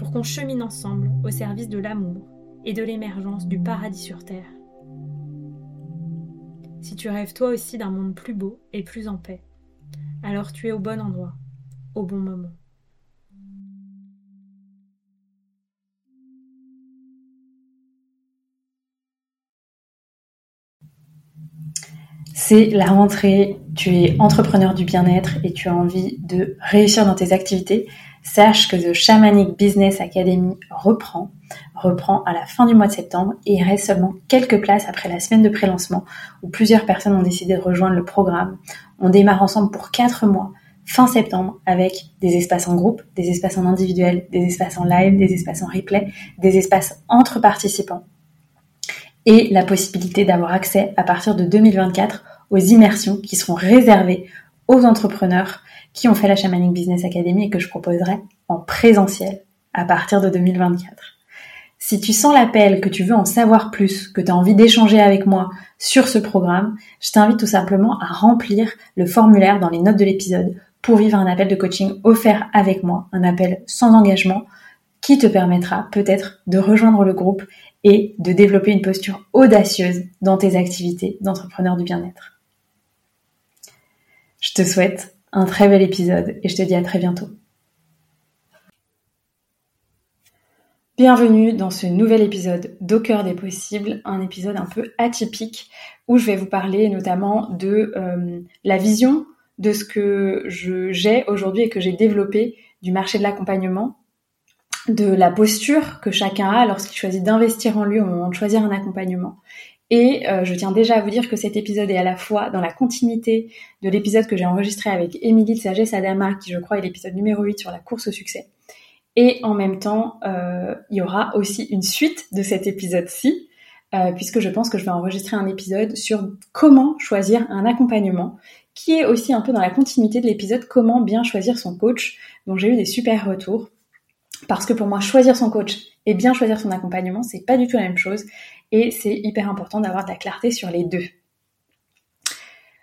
pour qu'on chemine ensemble au service de l'amour et de l'émergence du paradis sur Terre. Si tu rêves toi aussi d'un monde plus beau et plus en paix, alors tu es au bon endroit, au bon moment. C'est la rentrée, tu es entrepreneur du bien-être et tu as envie de réussir dans tes activités. Sache que The Shamanic Business Academy reprend, reprend à la fin du mois de septembre et il reste seulement quelques places après la semaine de pré-lancement où plusieurs personnes ont décidé de rejoindre le programme. On démarre ensemble pour quatre mois fin septembre avec des espaces en groupe, des espaces en individuel, des espaces en live, des espaces en replay, des espaces entre participants et la possibilité d'avoir accès à partir de 2024 aux immersions qui seront réservées entrepreneurs qui ont fait la Shamanic Business Academy et que je proposerai en présentiel à partir de 2024. Si tu sens l'appel, que tu veux en savoir plus, que tu as envie d'échanger avec moi sur ce programme, je t'invite tout simplement à remplir le formulaire dans les notes de l'épisode pour vivre un appel de coaching offert avec moi, un appel sans engagement qui te permettra peut-être de rejoindre le groupe et de développer une posture audacieuse dans tes activités d'entrepreneur du bien-être. Je te souhaite un très bel épisode et je te dis à très bientôt. Bienvenue dans ce nouvel épisode d'Au des possibles, un épisode un peu atypique où je vais vous parler notamment de euh, la vision de ce que j'ai aujourd'hui et que j'ai développé du marché de l'accompagnement de la posture que chacun a lorsqu'il choisit d'investir en lui au moment de choisir un accompagnement. Et euh, je tiens déjà à vous dire que cet épisode est à la fois dans la continuité de l'épisode que j'ai enregistré avec Émilie de Sagesse Adama, qui je crois est l'épisode numéro 8 sur la course au succès. Et en même temps, euh, il y aura aussi une suite de cet épisode-ci, euh, puisque je pense que je vais enregistrer un épisode sur comment choisir un accompagnement, qui est aussi un peu dans la continuité de l'épisode comment bien choisir son coach, dont j'ai eu des super retours. Parce que pour moi, choisir son coach et bien choisir son accompagnement, c'est pas du tout la même chose. Et c'est hyper important d'avoir de la clarté sur les deux.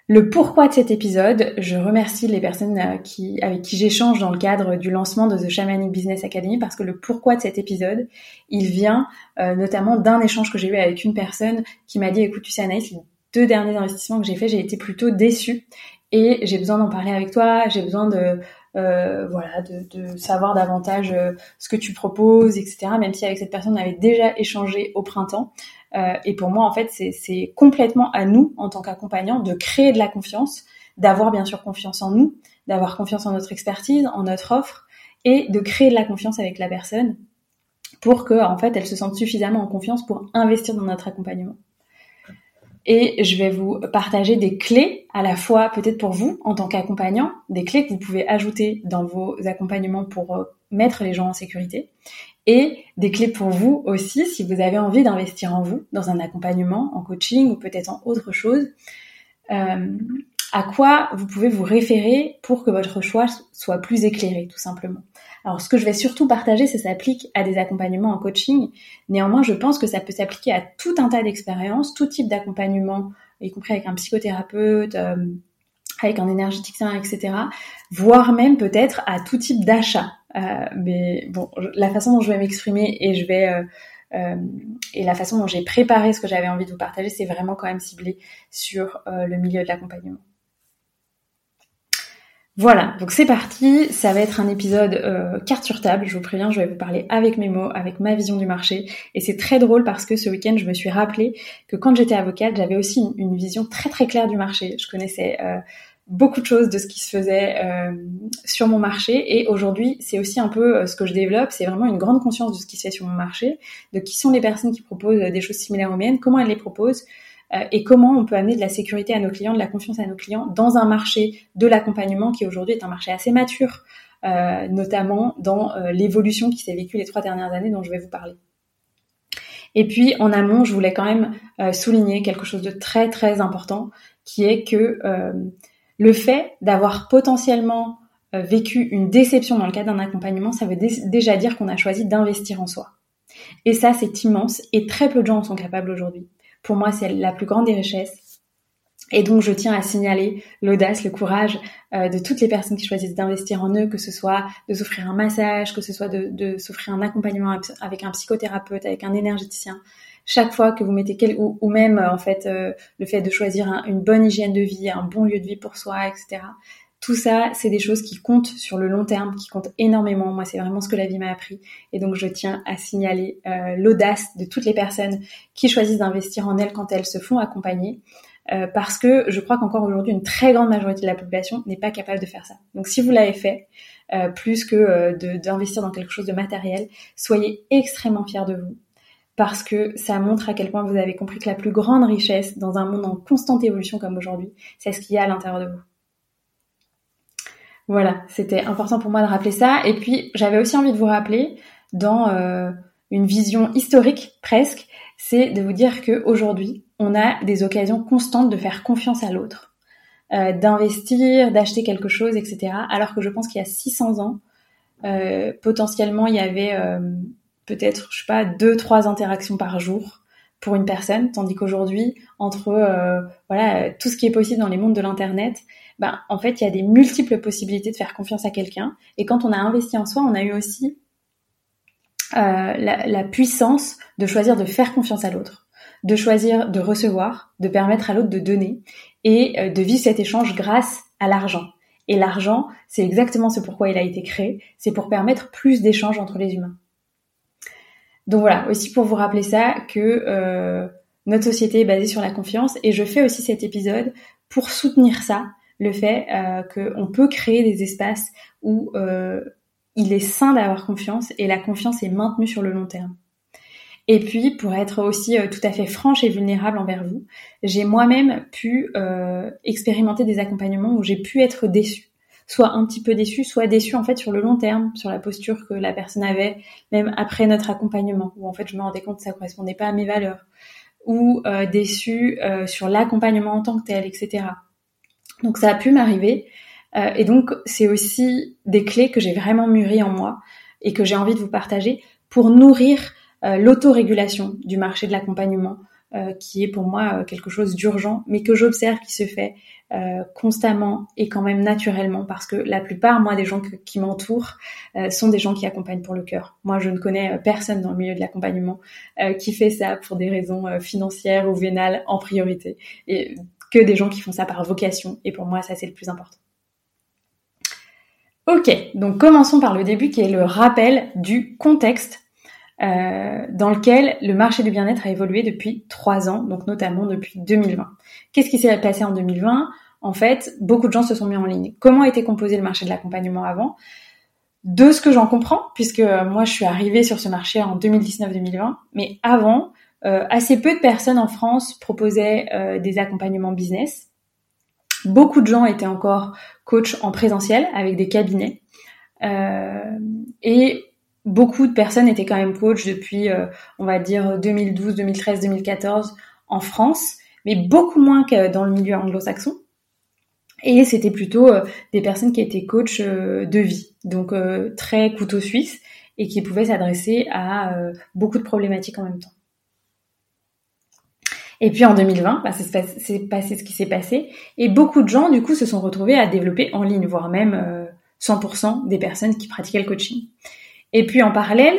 Le pourquoi de cet épisode, je remercie les personnes euh, avec qui j'échange dans le cadre du lancement de The Shamanic Business Academy parce que le pourquoi de cet épisode, il vient euh, notamment d'un échange que j'ai eu avec une personne qui m'a dit écoute tu sais Anaïs, les deux derniers investissements que j'ai fait, j'ai été plutôt déçue et j'ai besoin d'en parler avec toi, j'ai besoin de voilà, de, savoir davantage euh, ce que tu proposes, etc. Même si avec cette personne on avait déjà échangé au printemps. Euh, et pour moi, en fait, c'est complètement à nous, en tant qu'accompagnants, de créer de la confiance, d'avoir bien sûr confiance en nous, d'avoir confiance en notre expertise, en notre offre, et de créer de la confiance avec la personne pour que, en fait, elle se sente suffisamment en confiance pour investir dans notre accompagnement et je vais vous partager des clés à la fois peut-être pour vous en tant qu'accompagnant, des clés que vous pouvez ajouter dans vos accompagnements pour euh, mettre les gens en sécurité et des clés pour vous aussi si vous avez envie d'investir en vous dans un accompagnement, en coaching ou peut-être en autre chose. Euh, à quoi vous pouvez vous référer pour que votre choix soit plus éclairé, tout simplement. Alors, ce que je vais surtout partager, ça s'applique à des accompagnements en coaching. Néanmoins, je pense que ça peut s'appliquer à tout un tas d'expériences, tout type d'accompagnement, y compris avec un psychothérapeute, euh, avec un énergéticien, etc. Voire même peut-être à tout type d'achat. Euh, mais bon, la façon dont je vais m'exprimer et je vais euh, euh, et la façon dont j'ai préparé ce que j'avais envie de vous partager, c'est vraiment quand même ciblé sur le milieu de l'accompagnement. Voilà, donc c'est parti, ça va être un épisode euh, carte sur table, je vous préviens, je vais vous parler avec mes mots, avec ma vision du marché. Et c'est très drôle parce que ce week-end, je me suis rappelé que quand j'étais avocate, j'avais aussi une, vision très très claire du marché. Je connaissais euh, beaucoup de choses de ce qui se faisait euh, sur mon marché et aujourd'hui, c'est aussi un peu ce que je développe, c'est vraiment une grande conscience de ce qui se fait sur mon marché, de qui sont les personnes qui proposent des choses similaires aux miennes, comment elles les proposent, euh, et comment on peut amener de la sécurité à nos clients, de la confiance à nos clients dans un marché de l'accompagnement qui aujourd'hui est un marché assez mature, euh, notamment dans euh, l'évolution qui s'est vécue les trois dernières années dont je vais vous parler. Et puis en amont, je voulais quand même souligner quelque chose de très très important, qui est que le fait d'avoir potentiellement vécu une déception dans le cadre d'un accompagnement, ça veut déjà dire qu'on a choisi d'investir en soi. Et ça, c'est immense et très peu de gens en sont capables aujourd'hui. Pour moi, c'est la plus grande des richesses. Et donc, je tiens à signaler l'audace, le courage euh, de toutes les personnes qui choisissent d'investir en eux, que ce soit de s'offrir un massage, que ce soit de, s'offrir un accompagnement avec un psychothérapeute, avec un énergéticien. Chaque fois que vous mettez quel, ou, même en fait euh, le fait de choisir une bonne hygiène de vie, un bon lieu de vie pour soi, etc. Tout ça, c'est des choses qui comptent sur le long terme, qui comptent énormément. Moi, c'est vraiment ce que la vie m'a appris. Et donc, je tiens à signaler euh, l'audace de toutes les personnes qui choisissent d'investir en elles quand elles se font accompagner. Euh, parce que je crois qu'encore aujourd'hui, une très grande majorité de la population n'est pas capable de faire ça. Donc, si vous l'avez fait, euh, plus que d'investir dans quelque chose de matériel, soyez extrêmement fiers de vous parce que ça montre à quel point vous avez compris que la plus grande richesse dans un monde en constante évolution comme aujourd'hui, c'est ce qu'il y a à l'intérieur de vous. Voilà, c'était important pour moi de rappeler ça. Et puis, j'avais aussi envie de vous rappeler, dans euh, une vision historique presque, c'est de vous dire qu'aujourd'hui, on a des occasions constantes de faire confiance à l'autre, euh, d'investir, d'acheter quelque chose, etc. Alors que je pense qu'il y a 600 ans, euh, potentiellement, il y avait peut-être, je sais pas, deux, trois interactions par jour pour une personne, tandis qu'aujourd'hui, entre voilà tout ce qui est possible dans les mondes de l'internet, ben, en fait, il y a des multiples possibilités de faire confiance à quelqu'un. Et quand on a investi en soi, on a eu aussi euh, la, puissance de choisir de faire confiance à l'autre, de choisir de recevoir, de permettre à l'autre de donner et euh, de vivre cet échange grâce à l'argent. Et l'argent, c'est exactement ce pourquoi il a été créé, c'est pour permettre plus d'échanges entre les humains. Donc voilà, aussi pour vous rappeler ça, que euh, notre société est basée sur la confiance et je fais aussi cet épisode pour soutenir ça, le fait euh, qu'on peut créer des espaces où euh, il est sain d'avoir confiance et la confiance est maintenue sur le long terme. Et puis, pour être aussi euh, tout à fait franche et vulnérable envers vous, j'ai moi-même pu expérimenter des accompagnements où j'ai pu être déçue. Soit un petit peu déçue, soit déçue en fait sur le long terme, sur la posture que la personne avait, même après notre accompagnement, où en fait je me rendais compte que ça correspondait pas à mes valeurs, ou déçue sur l'accompagnement en tant que tel, etc. Donc ça a pu m'arriver. Euh, et donc c'est aussi des clés que j'ai vraiment mûries en moi et que j'ai envie de vous partager pour nourrir euh, l'autorégulation du marché de l'accompagnement, euh, qui est pour moi quelque chose d'urgent, mais que j'observe qui se fait constamment et quand même naturellement, parce que la plupart, moi, des gens qui m'entourent sont des gens qui accompagnent pour le cœur. Moi, je ne connais personne dans le milieu de l'accompagnement qui fait ça pour des raisons financières ou vénales en priorité. Et que des gens qui font ça par vocation. Et pour moi, ça, c'est le plus important. Ok, donc commençons par le début qui est le rappel du contexte euh, dans lequel le marché du bien-être a évolué depuis trois ans, donc notamment depuis 2020. Qu'est-ce qui s'est passé en 2020 En fait, beaucoup de gens se sont mis en ligne. Comment était composé le marché de l'accompagnement avant? De ce que j'en comprends, puisque moi je suis arrivée sur ce marché en 2019-2020, mais avant, euh, assez peu de personnes en France proposaient euh, des accompagnements business. Beaucoup de gens étaient encore coach en présentiel avec des cabinets. Euh, et beaucoup de personnes étaient quand même coach depuis, on va dire, 2012, 2013, 2014 en France, mais beaucoup moins que dans le milieu anglo-saxon. Et c'était plutôt des personnes qui étaient coach de vie, donc très couteau suisse, et qui pouvaient s'adresser à beaucoup de problématiques en même temps. Et puis en 2020, bah, c'est passé ce qui s'est passé. Et beaucoup de gens, du coup, se sont retrouvés à développer en ligne, voire même 100% euh, des personnes qui pratiquaient le coaching. Et puis en parallèle,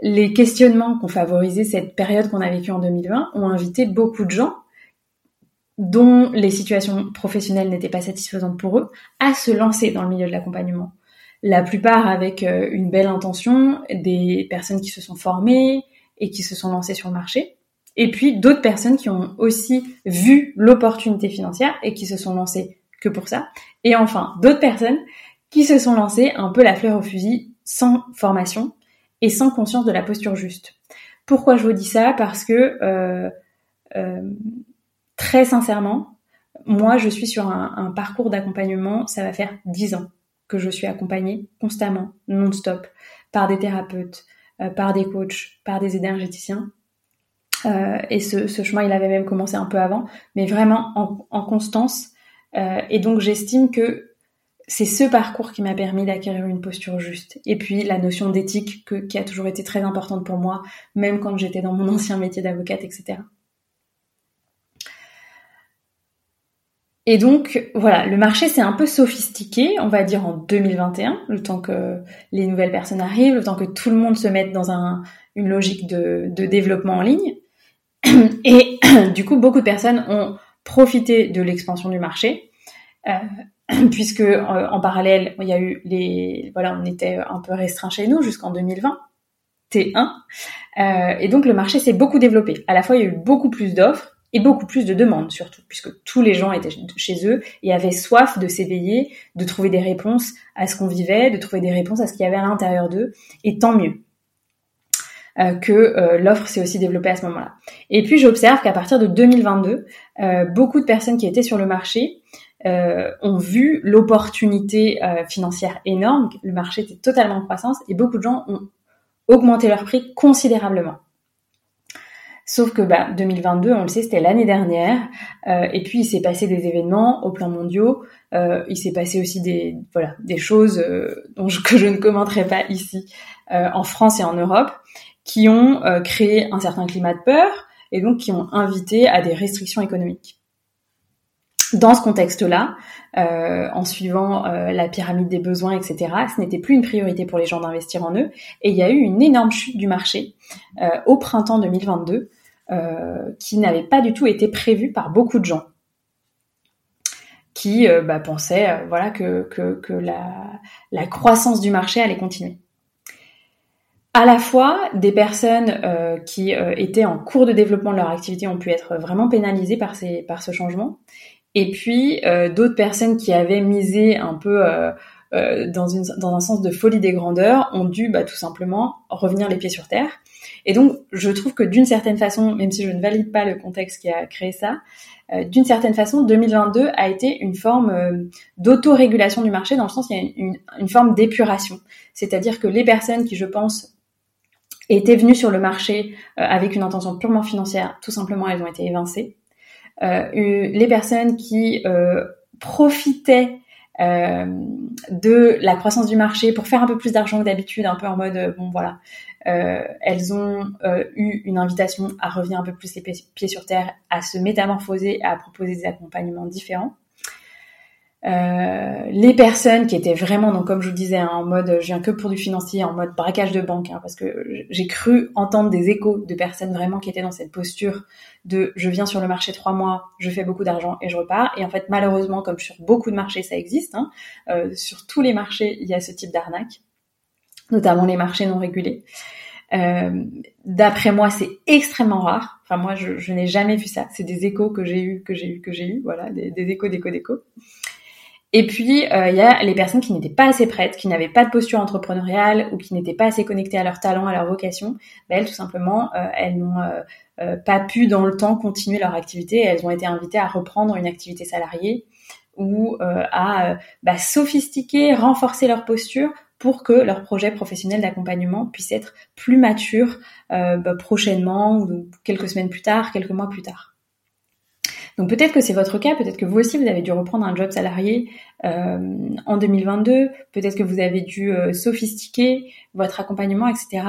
les questionnements qu'ont favorisé cette période qu'on a vécue en 2020 ont invité beaucoup de gens dont les situations professionnelles n'étaient pas satisfaisantes pour eux, à se lancer dans le milieu de l'accompagnement. La plupart avec euh, une belle intention, des personnes qui se sont formées et qui se sont lancées sur le marché, et puis d'autres personnes qui ont aussi vu l'opportunité financière et qui se sont lancées que pour ça, et enfin d'autres personnes qui se sont lancées un peu la fleur au fusil sans formation et sans conscience de la posture juste. Pourquoi je vous dis ça? Parce que euh, euh, très sincèrement, moi je suis sur un, parcours d'accompagnement, ça va faire dix ans que je suis accompagnée constamment, non-stop, par des thérapeutes, euh, par des coachs, par des énergéticiens. Et ce, chemin, il avait même commencé un peu avant, mais vraiment en, en constance. et donc j'estime que c'est ce parcours qui m'a permis d'acquérir une posture juste. Et puis la notion d'éthique qui a toujours été très importante pour moi, même quand j'étais dans mon ancien métier d'avocate, etc. Et donc voilà, le marché s'est un peu sophistiqué, on va dire en 2021, le temps que les nouvelles personnes arrivent, le temps que tout le monde se mette dans une logique de, développement en ligne. Et du coup, beaucoup de personnes ont profité de l'expansion du marché. Euh, puisque euh, en parallèle, il y a eu les, voilà, on était un peu restreint chez nous jusqu'en 2020, T1, euh, et donc le marché s'est beaucoup développé. À la fois, il y a eu beaucoup plus d'offres et beaucoup plus de demandes surtout, puisque tous les gens étaient chez eux et avaient soif de s'éveiller, de trouver des réponses à ce qu'on vivait, de trouver des réponses à ce qu'il y avait à l'intérieur d'eux, et tant mieux. Euh, que euh, l'offre s'est aussi développée à ce moment-là. Et puis j'observe qu'à partir de 2022, euh, beaucoup de personnes qui étaient sur le marché euh, ont vu l'opportunité financière énorme, le marché était totalement en croissance et beaucoup de gens ont augmenté leur prix considérablement. Sauf que bah, 2022, on le sait, c'était l'année dernière, euh, et puis il s'est passé des événements au plan mondiaux, euh, il s'est passé aussi des voilà des choses euh, dont je, que je ne commenterai pas ici en France et en Europe, qui ont créé un certain climat de peur et donc qui ont invité à des restrictions économiques dans ce contexte-là, euh, en suivant euh, la pyramide des besoins, etc., ce n'était plus une priorité pour les gens d'investir en eux. Et il y a eu une énorme chute du marché euh, au printemps 2022 qui n'avait pas du tout été prévue par beaucoup de gens qui bah, pensaient voilà que, que, la, la, croissance du marché allait continuer. À la fois, des personnes qui étaient en cours de développement de leur activité ont pu être vraiment pénalisées par, ces, par ce changement, et puis euh, d'autres personnes qui avaient misé un peu euh, euh, dans, une, dans un sens de folie des grandeurs ont dû bah, tout simplement revenir les pieds sur terre. Et donc je trouve que d'une certaine façon, même si je ne valide pas le contexte qui a créé ça, d'une certaine façon, 2022 a été une forme d'autorégulation du marché dans le sens il y a une, une forme d'épuration. C'est-à-dire que les personnes qui, je pense, étaient venues sur le marché avec une intention purement financière, tout simplement, elles ont été évincées. Euh, les personnes qui euh, profitaient euh, de la croissance du marché pour faire un peu plus d'argent que d'habitude, un peu en mode bon voilà, elles ont eu une invitation à revenir un peu plus les pieds sur terre, à se métamorphoser, à proposer des accompagnements différents. Euh, les personnes qui étaient vraiment, donc comme je vous disais, hein, en mode je viens que pour du financier, en mode braquage de banque, hein, parce que j'ai cru entendre des échos de personnes vraiment qui étaient dans cette posture de je viens sur le marché trois mois, je fais beaucoup d'argent et je repars. Et en fait, malheureusement, comme sur beaucoup de marchés, ça existe. Hein, euh, sur tous les marchés, il y a ce type d'arnaque, notamment les marchés non régulés. Euh, D'après moi, c'est extrêmement rare. Enfin, moi, je, je n'ai jamais vu ça. C'est des échos que j'ai eu, que j'ai eu, que j'ai eu. Voilà, des, des échos, d'échos, d'échos. Et puis, euh, il y a les personnes qui n'étaient pas assez prêtes, qui n'avaient pas de posture entrepreneuriale ou qui n'étaient pas assez connectées à leur talent, à leur vocation. Ben, elles, tout simplement, euh, elles n'ont euh, pas pu dans le temps continuer leur activité. Elles ont été invitées à reprendre une activité salariée ou à bah, sophistiquer, renforcer leur posture pour que leur projet professionnel d'accompagnement puisse être plus mature bah, prochainement ou quelques semaines plus tard, quelques mois plus tard. Donc peut-être que c'est votre cas, peut-être que vous aussi vous avez dû reprendre un job salarié euh, en 2022, peut-être que vous avez dû euh, sophistiquer votre accompagnement, etc.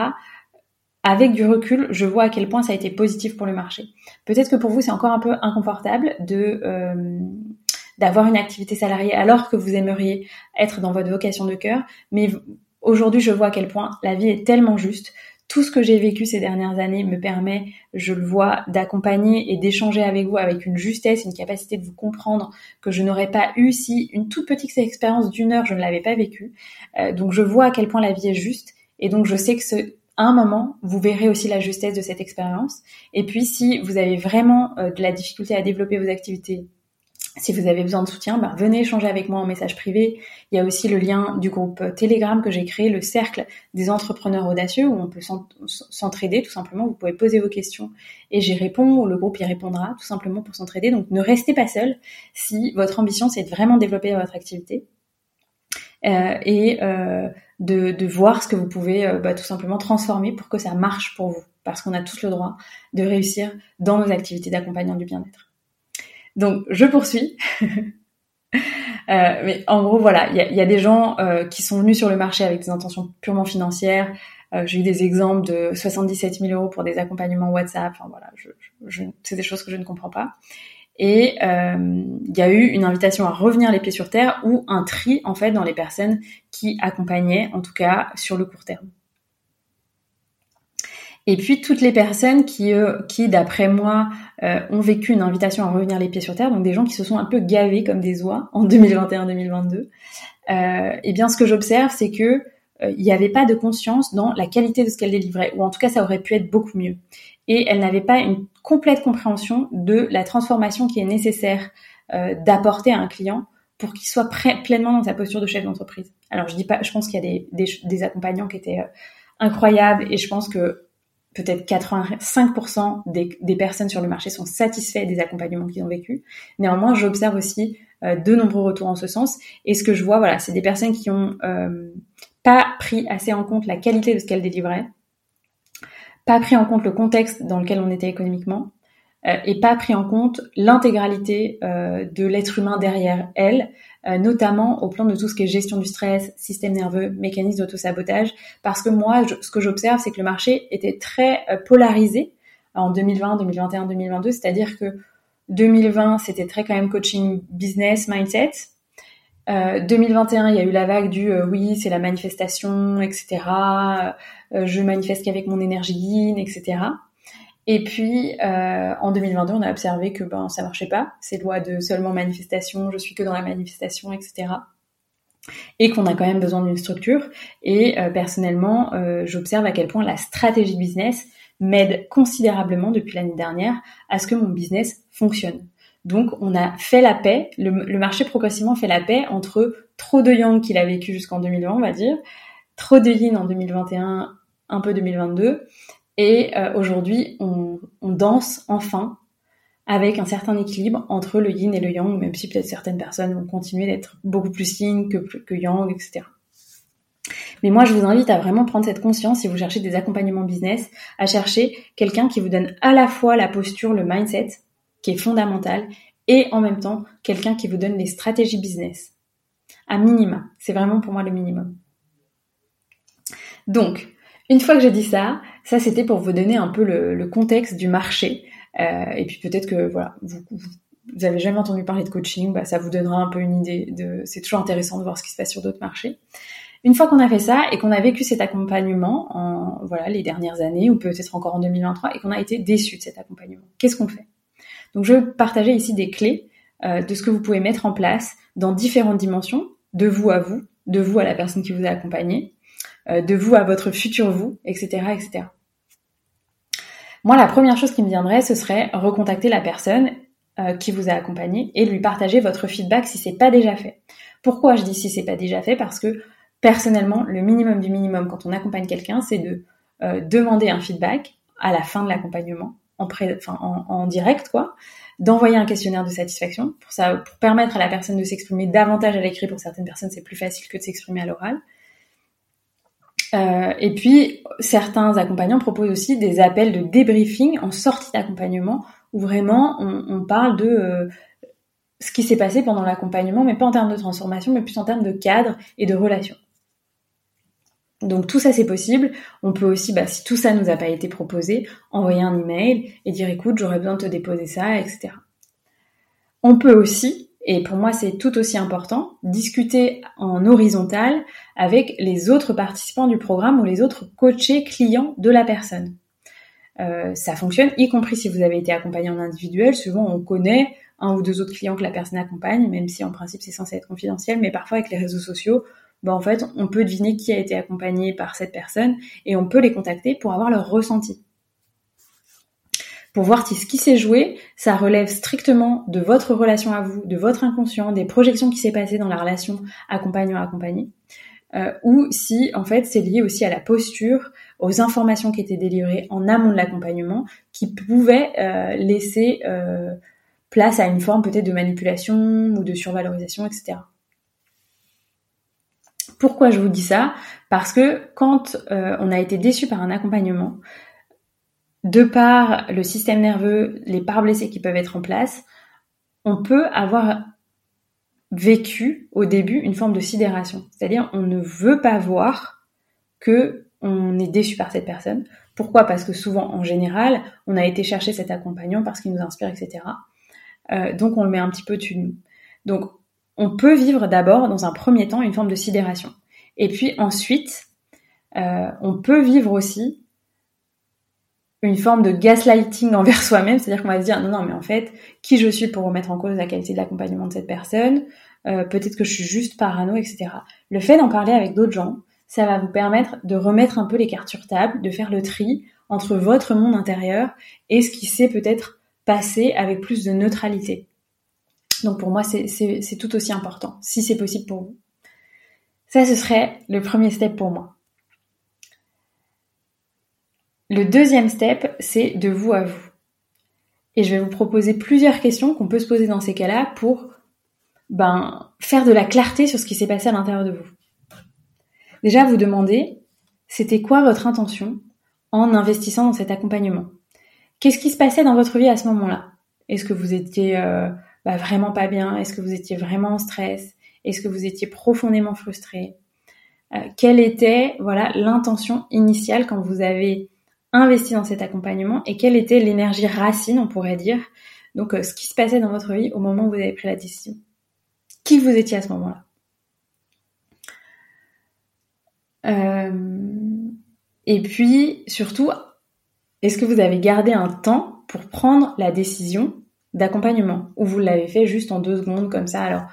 Avec du recul, je vois à quel point ça a été positif pour le marché. Peut-être que pour vous c'est encore un peu inconfortable de euh, d'avoir une activité salariée alors que vous aimeriez être dans votre vocation de cœur, mais aujourd'hui je vois à quel point la vie est tellement juste tout ce que j'ai vécu ces dernières années me permet, je le vois, d'accompagner et d'échanger avec vous avec une justesse, une capacité de vous comprendre que je n'aurais pas eu si une toute petite expérience d'une heure je ne l'avais pas vécue. Euh, donc je vois à quel point la vie est juste et donc je sais que ce, à un moment, vous verrez aussi la justesse de cette expérience. Et puis, si vous avez vraiment euh, de la difficulté à développer vos activités si vous avez besoin de soutien, ben, venez échanger avec moi en message privé. Il y a aussi le lien du groupe Telegram que j'ai créé, le cercle des entrepreneurs audacieux, où on peut s'entraider tout simplement. Vous pouvez poser vos questions et j'y réponds, ou le groupe y répondra tout simplement pour s'entraider. Donc ne restez pas seul si votre ambition c'est de vraiment développer votre activité. Euh, et euh, de, de, voir ce que vous pouvez euh, bah, tout simplement transformer pour que ça marche pour vous. Parce qu'on a tous le droit de réussir dans nos activités d'accompagnement du bien-être. Donc, je poursuis. Euh, mais en gros, voilà, il y a, des gens euh, qui sont venus sur le marché avec des intentions purement financières. Euh, J'ai eu des exemples de 77 000 euros pour des accompagnements WhatsApp. Enfin voilà, c'est des choses que je ne comprends pas. Et il y a eu une invitation à revenir les pieds sur terre ou un tri en fait dans les personnes qui accompagnaient, en tout cas sur le court terme. Et puis toutes les personnes qui, euh, qui d'après moi, euh, ont vécu une invitation à revenir les pieds sur terre, donc des gens qui se sont un peu gavés comme des oies en 2021-2022. Euh, et bien ce que j'observe, c'est que euh, il n'y avait pas de conscience dans la qualité de ce qu'elle délivrait, ou en tout cas ça aurait pu être beaucoup mieux. Et elle n'avait pas une complète compréhension de la transformation qui est nécessaire euh, d'apporter à un client pour qu'il soit pleinement dans sa posture de chef d'entreprise. Alors je dis pas, je pense qu'il y a des, des, des, accompagnants qui étaient incroyables et je pense que peut-être 85% des, personnes sur le marché sont satisfaits des accompagnements qu'ils ont vécu. Néanmoins, j'observe aussi euh, de nombreux retours en ce sens. Et ce que je vois, voilà, c'est des personnes qui ont euh, pas pris assez en compte la qualité de ce qu'elles délivraient, pas pris en compte le contexte dans lequel on était économiquement, euh, et pas pris en compte l'intégralité euh, de l'être humain derrière elle, euh, notamment au plan de tout ce qui est gestion du stress, système nerveux, mécanisme d'autosabotage, parce que moi, ce que j'observe, c'est que le marché était très polarisé en 2020, 2021, 2022, c'est-à-dire que 2020, c'était très quand même coaching business, mindset. Euh, 2021, il y a eu la vague du oui, c'est la manifestation, etc. je manifeste qu'avec mon énergie yin, etc. Et puis euh, en 2022, on a observé que ben ça marchait pas, ces lois de seulement manifestation, je suis que dans la manifestation, etc. Et qu'on a quand même besoin d'une structure. Et euh, personnellement, euh, j'observe à quel point la stratégie business m'aide considérablement depuis l'année dernière à ce que mon business fonctionne. Donc on a fait la paix, le, le marché progressivement fait la paix entre trop de yang qu'il a vécu jusqu'en 2020, on va dire, trop de yin en 2021, un peu 2022, et euh, aujourd'hui, on, on, danse enfin avec un certain équilibre entre le yin et le yang, même si peut-être certaines personnes vont continuer d'être beaucoup plus yin que, que yang, etc. Mais moi, je vous invite à vraiment prendre cette conscience, si vous cherchez des accompagnements business, à chercher quelqu'un qui vous donne à la fois la posture, le mindset, qui est fondamental, et en même temps, quelqu'un qui vous donne les stratégies business. À minima. C'est vraiment pour moi le minimum. Donc, une fois que j'ai dit ça, ça c'était pour vous donner un peu le, contexte du marché. Euh, et puis peut-être que voilà, vous, vous avez jamais entendu parler de coaching, bah, ça vous donnera un peu une idée de. C'est toujours intéressant de voir ce qui se passe sur d'autres marchés. Une fois qu'on a fait ça et qu'on a vécu cet accompagnement en voilà les dernières années ou peut-être encore en 2023 et qu'on a été déçu de cet accompagnement, qu'est-ce qu'on fait? Donc je vais partager ici des clés euh, de ce que vous pouvez mettre en place dans différentes dimensions, de vous à vous, de vous à la personne qui vous a accompagné, de vous à votre futur vous, etc., etc. Moi, la première chose qui me viendrait, ce serait recontacter la personne euh, qui vous a accompagné et lui partager votre feedback si c'est pas déjà fait. Pourquoi je dis si c'est pas déjà fait? Parce que personnellement, le minimum du minimum quand on accompagne quelqu'un, c'est de euh, demander un feedback à la fin de l'accompagnement, en, en, direct, quoi, d'envoyer un questionnaire de satisfaction pour ça, pour permettre à la personne de s'exprimer davantage à l'écrit. Pour certaines personnes, c'est plus facile que de s'exprimer à l'oral. Euh, et puis, certains accompagnants proposent aussi des appels de débriefing en sortie d'accompagnement, où vraiment on, parle de euh, ce qui s'est passé pendant l'accompagnement, mais pas en termes de transformation, mais plus en termes de cadre et de relation. Donc tout ça c'est possible. On peut aussi, bah, si tout ça nous a pas été proposé, envoyer un email et dire écoute j'aurais besoin de te déposer ça, etc. On peut aussi, Et pour moi, c'est tout aussi important, discuter en horizontal avec les autres participants du programme ou les autres coachés clients de la personne. Euh, ça fonctionne, y compris si vous avez été accompagné en individuel. Souvent, on connaît un ou deux autres clients que la personne accompagne, même si en principe c'est censé être confidentiel. Mais parfois, avec les réseaux sociaux, ben, en fait, on peut deviner qui a été accompagné par cette personne et on peut les contacter pour avoir leur ressenti pour voir si ce qui s'est joué, ça relève strictement de votre relation à vous, de votre inconscient, des projections qui s'est passées dans la relation accompagnant-accompagné, euh, ou si en fait c'est lié aussi à la posture, aux informations qui étaient délivrées en amont de l'accompagnement, qui pouvaient euh, laisser euh, place à une forme peut-être de manipulation ou de survalorisation, etc. Pourquoi je vous dis ça? Parce que quand on a été déçu par un accompagnement, de par le système nerveux, les parts blessées qui peuvent être en place, on peut avoir vécu au début une forme de sidération. C'est-à-dire, on ne veut pas voir que on est déçu par cette personne. Pourquoi? Parce que souvent, en général, on a été chercher cet accompagnant parce qu'il nous inspire, etc. Euh, donc, on le met un petit peu dessus de nous. Donc, on peut vivre d'abord, dans un premier temps, une forme de sidération. Et puis ensuite, euh, on peut vivre aussi une forme de gaslighting envers soi-même, c'est-à-dire qu'on va se dire non non mais en fait qui je suis pour remettre en cause la qualité de l'accompagnement de cette personne, euh, peut-être que je suis juste parano, etc. Le fait d'en parler avec d'autres gens, ça va vous permettre de remettre un peu les cartes sur table, de faire le tri entre votre monde intérieur et ce qui s'est peut-être passé avec plus de neutralité. Donc pour moi c'est tout aussi important, si c'est possible pour vous. Ça ce serait le premier step pour moi. Le deuxième step, c'est de vous à vous. Et je vais vous proposer plusieurs questions qu'on peut se poser dans ces cas-là pour ben, faire de la clarté sur ce qui s'est passé à l'intérieur de vous. Déjà, vous demandez, c'était quoi votre intention en investissant dans cet accompagnement? Qu'est-ce qui se passait dans votre vie à ce moment-là? Est-ce que vous étiez euh, bah, vraiment pas bien? Est-ce que vous étiez vraiment en stress? Est-ce que vous étiez profondément frustré? Euh, Quelle était voilà l'intention initiale quand vous avez investi dans cet accompagnement et quelle était l'énergie racine, on pourrait dire. Donc, euh, ce qui se passait dans votre vie au moment où vous avez pris la décision. Qui vous étiez à ce moment-là. Euh, et puis, surtout, est-ce que vous avez gardé un temps pour prendre la décision d'accompagnement ou vous l'avez fait juste en deux secondes comme ça Alors,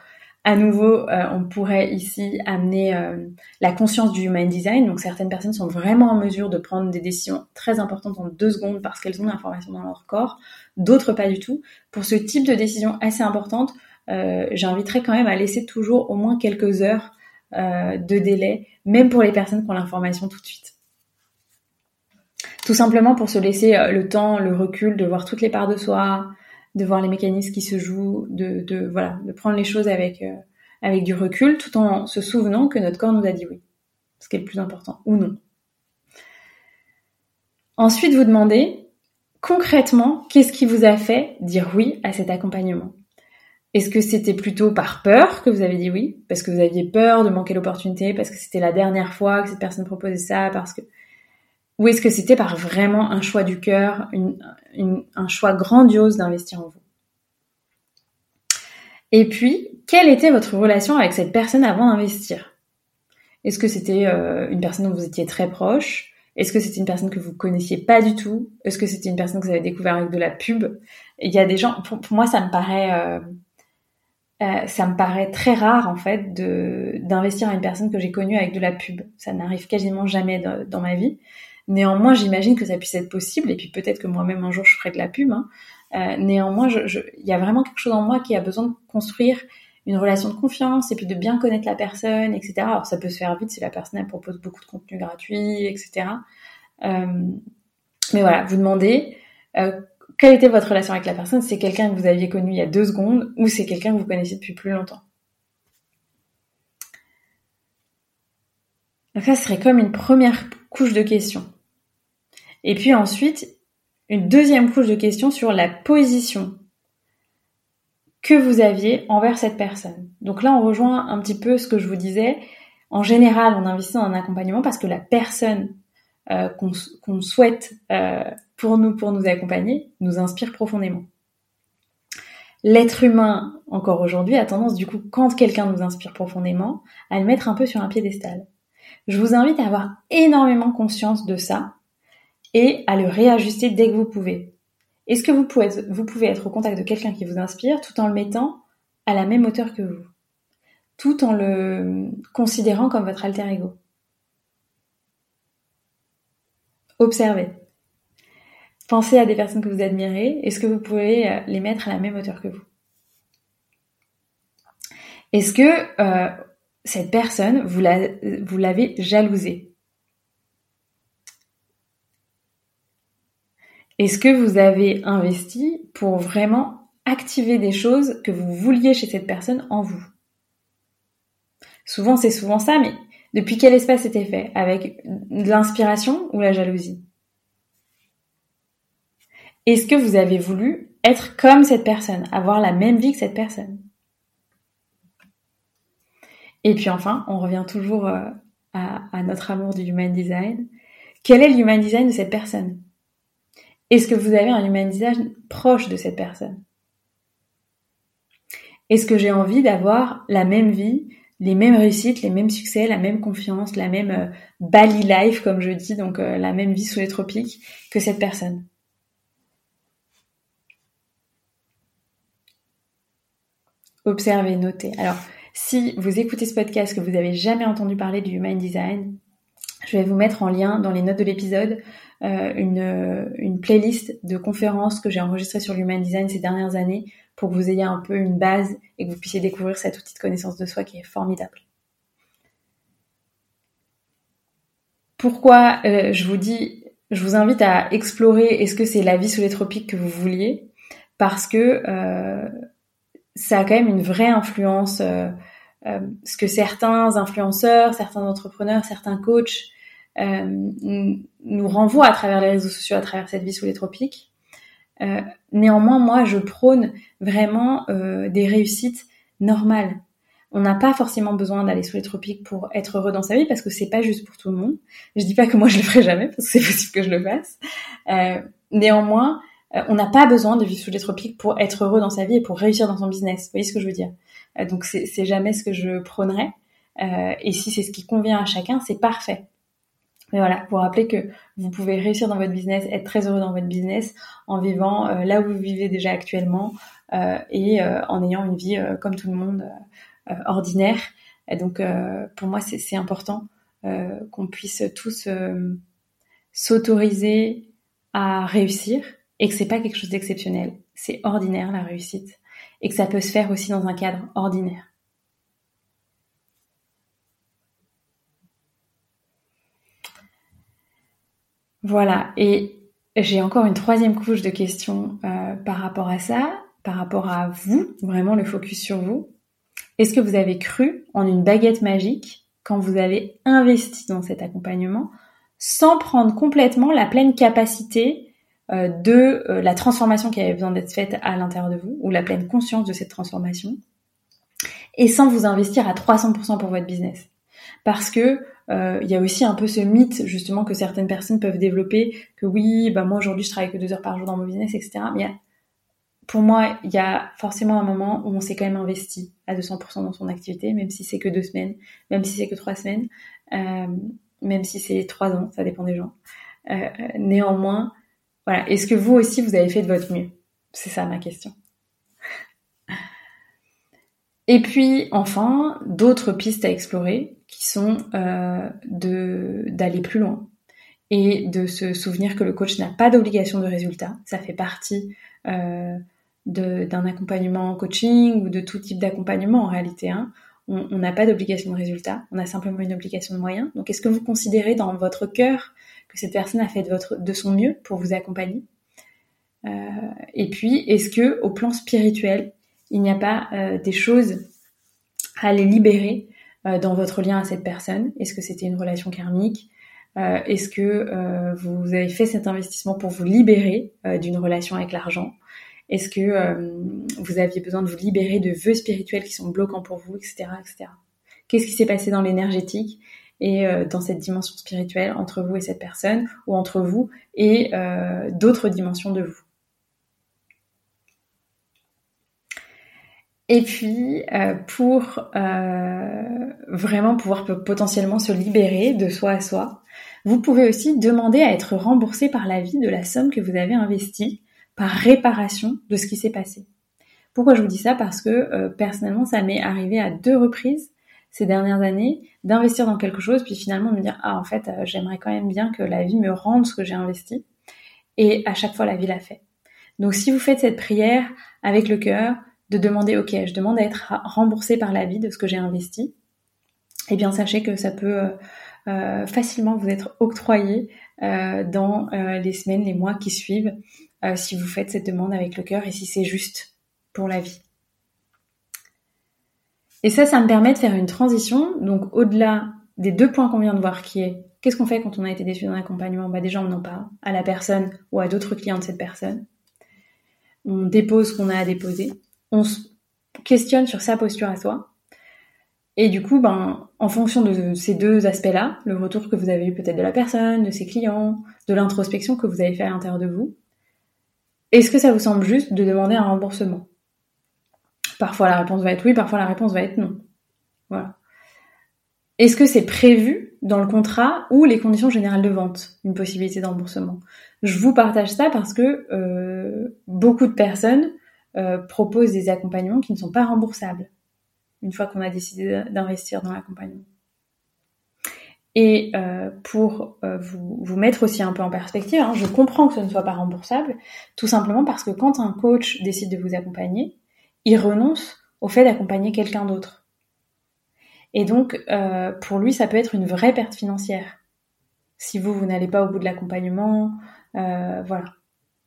à nouveau, euh, on pourrait ici amener euh, la conscience du human design. Donc certaines personnes sont vraiment en mesure de prendre des décisions très importantes en deux secondes parce qu'elles ont l'information dans leur corps, d'autres pas du tout. Pour ce type de décision assez importante, euh, j'inviterais quand même à laisser toujours au moins quelques heures de délai, même pour les personnes qui ont l'information tout de suite. Tout simplement pour se laisser le temps, le recul de voir toutes les parts de soi, de voir les mécanismes qui se jouent, de, voilà, de prendre les choses avec euh, avec du recul, tout en se souvenant que notre corps nous a dit oui, ce qui est le plus important, ou non. Ensuite, vous demandez concrètement qu'est-ce qui vous a fait dire oui à cet accompagnement? Est-ce que c'était plutôt par peur que vous avez dit oui, parce que vous aviez peur de manquer l'opportunité, parce que c'était la dernière fois que cette personne proposait ça, parce que ou est-ce que c'était par vraiment un choix du cœur, un choix grandiose d'investir en vous. Et puis, quelle était votre relation avec cette personne avant d'investir? Est-ce que c'était euh, une personne dont vous étiez très proche? Est-ce que c'était une personne que vous connaissiez pas du tout? Est-ce que c'était une personne que vous avez découvert avec de la pub? Il y a des gens, pour, moi, ça me paraît... Euh, euh, ça me paraît très rare en fait de d'investir à une personne que j'ai connue avec de la pub. Ça n'arrive quasiment jamais dans ma vie. Néanmoins, j'imagine que ça puisse être possible, et puis peut-être que moi-même un jour je ferai de la pub. Hein. Euh, néanmoins, il y a vraiment quelque chose en moi qui a besoin de construire une relation de confiance et puis de bien connaître la personne, etc. Alors ça peut se faire vite si la personne propose beaucoup de contenu gratuit, etc. Euh, mais voilà, vous demandez euh, quelle était votre relation avec la personne? C'est quelqu'un que vous aviez connu il y a deux secondes ou c'est quelqu'un que vous connaissez depuis plus longtemps? Donc ça serait comme une première couche de questions. Et puis ensuite, une deuxième couche de questions sur la position que vous aviez envers cette personne. Donc là, on rejoint un petit peu ce que je vous disais. En général, on investit dans un accompagnement parce que la personne euh, qu'on souhaite euh, pour nous, pour nous accompagner, nous inspire profondément. l'être humain, encore aujourd'hui, a tendance, du coup, quand quelqu'un nous inspire profondément, à le mettre un peu sur un piédestal. Je vous invite à avoir énormément conscience de ça et à le réajuster dès que vous pouvez. Est-ce que vous pouvez, être au contact de quelqu'un qui vous inspire tout en le mettant à la même hauteur que vous, tout en le considérant comme votre alter ego? Observez. Pensez à des personnes que vous admirez. Est-ce que vous pouvez euh, les mettre à la même hauteur que vous? Est-ce que euh, cette personne, vous l'avez jalousée? Est-ce que vous avez investi pour vraiment activer des choses que vous vouliez chez cette personne en vous? Souvent, c'est souvent ça, mais depuis quel espace c'était fait? Avec l'inspiration ou la jalousie? Est-ce que vous avez voulu être comme cette personne, avoir la même vie que cette personne? Et puis enfin, on revient toujours euh, à, notre amour du human design. Quel est le human design de cette personne? Est-ce que vous avez un human design proche de cette personne? Est-ce que j'ai envie d'avoir la même vie, les mêmes réussites, les mêmes succès, la même confiance, la même euh, Bali life comme je dis, donc euh, la même vie sous les tropiques que cette personne? Observez, notez. Alors, si vous écoutez ce podcast que vous n'avez jamais entendu parler du Human Design, je vais vous mettre en lien dans les notes de l'épisode euh, une, une, playlist de conférences que j'ai enregistrées sur l'Human Design ces dernières années pour que vous ayez un peu une base et que vous puissiez découvrir cet outil de connaissance de soi qui est formidable. Pourquoi euh, je vous dis, je vous invite à explorer est-ce que c'est la vie sous les tropiques que vous vouliez? Parce que euh, ça a quand même une vraie influence. Euh, ce que certains influenceurs, certains entrepreneurs, certains coachs euh, nous renvoient à travers les réseaux sociaux, à travers cette vie sous les tropiques. Euh, néanmoins, moi, je prône vraiment des réussites normales. On n'a pas forcément besoin d'aller sous les tropiques pour être heureux dans sa vie parce que c'est pas juste pour tout le monde. Je dis pas que moi je le ferai jamais parce que c'est possible que je le fasse. Euh, néanmoins, on n'a pas besoin de vivre sous les tropiques pour être heureux dans sa vie et pour réussir dans son business. Vous voyez ce que je veux dire? Donc c'est jamais ce que je prônerais. Euh, et si c'est ce qui convient à chacun, c'est parfait. Mais voilà, vous rappeler que vous pouvez réussir dans votre business, être très heureux dans votre business en vivant là où vous vivez déjà actuellement et en ayant une vie comme tout le monde ordinaire. Et donc pour moi, c'est important qu'on puisse tous s'autoriser à réussir et que c'est pas quelque chose d'exceptionnel, c'est ordinaire la réussite et que ça peut se faire aussi dans un cadre ordinaire. Voilà, et j'ai encore une troisième couche de questions euh, par rapport à ça, par rapport à vous, vraiment le focus sur vous. Est-ce que vous avez cru en une baguette magique quand vous avez investi dans cet accompagnement sans prendre complètement la pleine capacité euh, de euh, la transformation qui avait besoin d'être faite à l'intérieur de vous, ou la pleine conscience de cette transformation, et sans vous investir à 300% pour votre business. Parce que euh, il y a aussi un peu ce mythe justement que certaines personnes peuvent développer que oui, bah moi aujourd'hui je travaille que deux heures par jour dans mon business, etc. Mais pour moi, il y a forcément un moment où on s'est quand même investi à 200% dans son activité, même si c'est que deux semaines, même si c'est que trois semaines, euh, même si c'est trois ans, ça dépend des gens. Euh, néanmoins, voilà. Est-ce que vous aussi, vous avez fait de votre mieux? C'est ça ma question. Et puis, enfin, d'autres pistes à explorer qui sont euh, d'aller plus loin et de se souvenir que le coach n'a pas d'obligation de résultat. Ça fait partie euh, d'un accompagnement en coaching ou de tout type d'accompagnement en réalité. Hein. On n'a pas d'obligation de résultat, on a simplement une obligation de moyens. Donc, est-ce que vous considérez dans votre cœur cette personne a fait de, son mieux pour vous accompagner. Euh, et puis, est-ce que au plan spirituel, il n'y a pas euh, des choses à les libérer euh, dans votre lien à cette personne? Est-ce que c'était une relation karmique? Est-ce que vous avez fait cet investissement pour vous libérer d'une relation avec l'argent? Est-ce que vous aviez besoin de vous libérer de vœux spirituels qui sont bloquants pour vous, etc., etc. Qu'est-ce qui s'est passé dans l'énergétique? Et euh, dans cette dimension spirituelle entre vous et cette personne, ou entre vous et euh, d'autres dimensions de vous. Et puis, euh, pour vraiment pouvoir potentiellement se libérer de soi à soi, vous pouvez aussi demander à être remboursé par la vie de la somme que vous avez investie par réparation de ce qui s'est passé. Pourquoi je vous dis ça? Parce que personnellement, ça m'est arrivé à deux reprises ces dernières années d'investir dans quelque chose, puis finalement me dire ah en fait j'aimerais quand même bien que la vie me rende ce que j'ai investi. Et à chaque fois la vie l'a fait. Donc si vous faites cette prière avec le cœur, de demander, ok, je demande à être remboursé par la vie de ce que j'ai investi, eh bien sachez que ça peut euh, euh, facilement vous être octroyé euh, dans les semaines, les mois qui suivent, si vous faites cette demande avec le cœur et si c'est juste pour la vie. Et ça, ça me permet de faire une transition, donc au-delà des deux points qu'on vient de voir, qui est qu'est-ce qu'on fait quand on a été déçu d'un accompagnement? Bah déjà, on en parle à la personne ou à d'autres clients de cette personne. On dépose ce qu'on a à déposer on se questionne sur sa posture à soi. Et du coup, ben, en fonction de ces deux aspects-là, le retour que vous avez eu peut-être de la personne, de ses clients, de l'introspection que vous avez fait à l'intérieur de vous, est-ce que ça vous semble juste de demander un remboursement? Parfois la réponse va être oui, parfois la réponse va être non. Voilà. Est-ce que c'est prévu dans le contrat ou les conditions générales de vente, une possibilité de remboursement Je vous partage ça parce que euh, beaucoup de personnes euh, propose des accompagnements qui ne sont pas remboursables une fois qu'on a décidé d'investir dans l'accompagnement. Et euh, pour vous, vous, mettre aussi un peu en perspective, hein, je comprends que ce ne soit pas remboursable, tout simplement parce que quand un coach décide de vous accompagner, il renonce au fait d'accompagner quelqu'un d'autre. Et donc, euh, pour lui, ça peut être une vraie perte financière. Si vous, vous n'allez pas au bout de l'accompagnement, euh, voilà.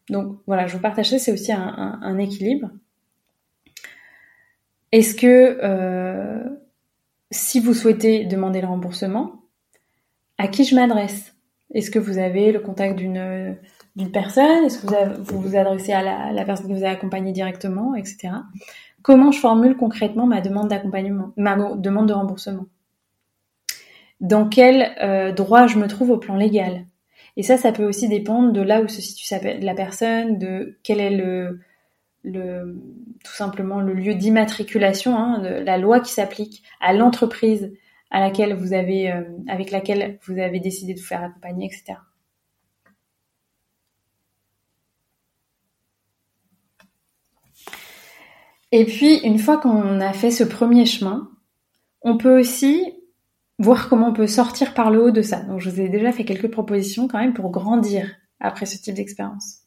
Donc voilà, je vous partage ça, c'est aussi un, équilibre. Est-ce que euh, si vous souhaitez demander le remboursement, à qui je m'adresse? Est-ce que vous avez le contact d'une d'une personne Est-ce que vous, vous, adressez à la, personne que vous avez accompagnée directement, etc. Comment je formule concrètement ma demande d'accompagnement, ma demande de remboursement? Dans quel euh, droit je me trouve au plan légal? Et ça, ça peut aussi dépendre de là où se situe la personne, de quel est le, tout simplement le lieu d'immatriculation, hein, la loi qui s'applique à l'entreprise à laquelle vous avez, euh, avec laquelle vous avez décidé de vous faire accompagner, etc. Et puis, une fois qu'on a fait ce premier chemin, on peut aussi voir comment on peut sortir par le haut de ça. Donc je vous ai déjà fait quelques propositions quand même pour grandir après ce type d'expérience.